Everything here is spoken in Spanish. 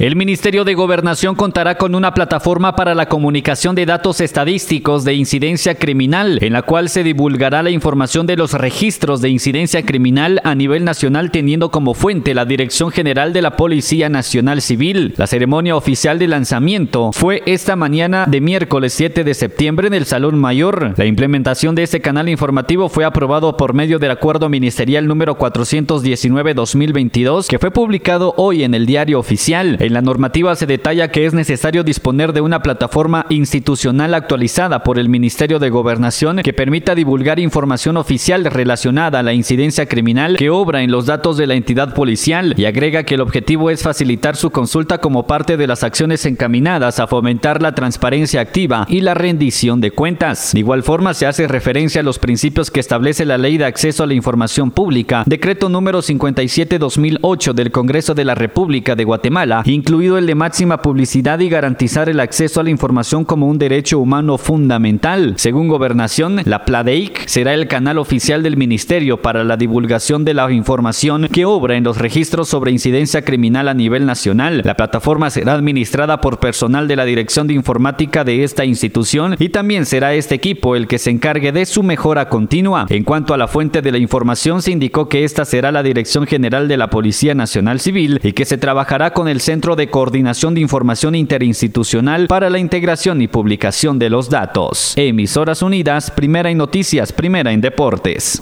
El Ministerio de Gobernación contará con una plataforma para la comunicación de datos estadísticos de incidencia criminal, en la cual se divulgará la información de los registros de incidencia criminal a nivel nacional teniendo como fuente la Dirección General de la Policía Nacional Civil. La ceremonia oficial de lanzamiento fue esta mañana de miércoles 7 de septiembre en el Salón Mayor. La implementación de este canal informativo fue aprobado por medio del acuerdo ministerial número 419-2022 que fue publicado hoy en el diario oficial. En la normativa se detalla que es necesario disponer de una plataforma institucional actualizada por el Ministerio de Gobernación que permita divulgar información oficial relacionada a la incidencia criminal que obra en los datos de la entidad policial y agrega que el objetivo es facilitar su consulta como parte de las acciones encaminadas a fomentar la transparencia activa y la rendición de cuentas. De igual forma se hace referencia a los principios que establece la Ley de Acceso a la Información Pública, decreto número 57-2008 del Congreso de la República de Guatemala, incluido el de máxima publicidad y garantizar el acceso a la información como un derecho humano fundamental. Según Gobernación, la PLADEIC será el canal oficial del Ministerio para la divulgación de la información que obra en los registros sobre incidencia criminal a nivel nacional. La plataforma será administrada por personal de la Dirección de Informática de esta institución y también será este equipo el que se encargue de su mejora continua. En cuanto a la fuente de la información, se indicó que esta será la Dirección General de la Policía Nacional Civil y que se trabajará con el De Coordinación de Información Interinstitucional para la Integración y Publicación de los Datos. Emisoras Unidas, primera en noticias, primera en deportes.